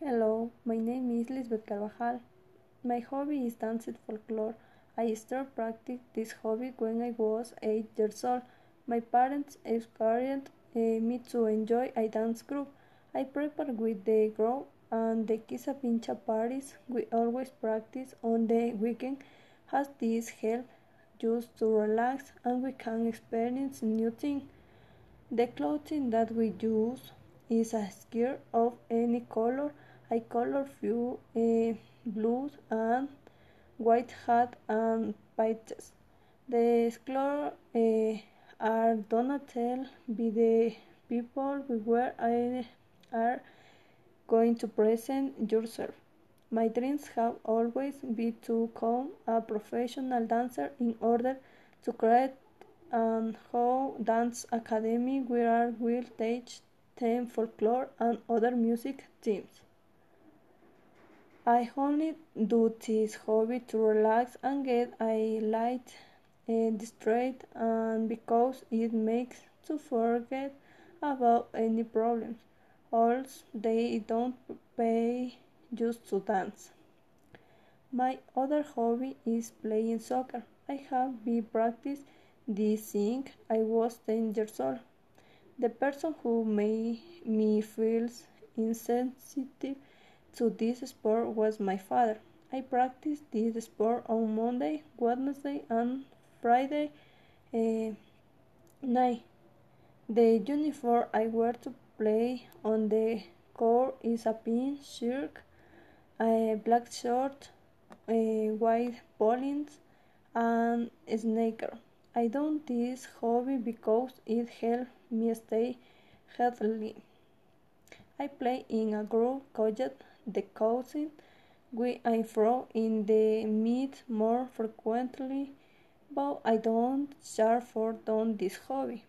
Hello, my name is Lisbeth Carvajal. My hobby is dancing folklore. I started practicing this hobby when I was 8 years old. My parents encouraged uh, me to enjoy a dance group. I prepare with the group and the Quisapincha parties. We always practice on the weekend. Has this help just to relax and we can experience new things. The clothing that we use is a skirt of any color. I color few uh, blues and white hat and patches. The color uh, are donated by the people we were are going to present yourself. My dreams have always been to become a professional dancer in order to create and how dance academy where I will teach them folklore and other music themes. I only do this hobby to relax and get a light uh, distracted and because it makes to forget about any problems. Also, they don't pay just to dance. My other hobby is playing soccer. I have been practice this since I was 10 years old. The person who made me feel insensitive to this sport was my father. I practiced this sport on Monday, Wednesday, and Friday uh, night. The uniform I wear to play on the court is a pink shirt, a black short, a white bowlings, and a sneaker. I do this hobby because it helps me stay healthy. I play in a group called the cousin. We I throw in the meet more frequently, but I don't share for done this hobby.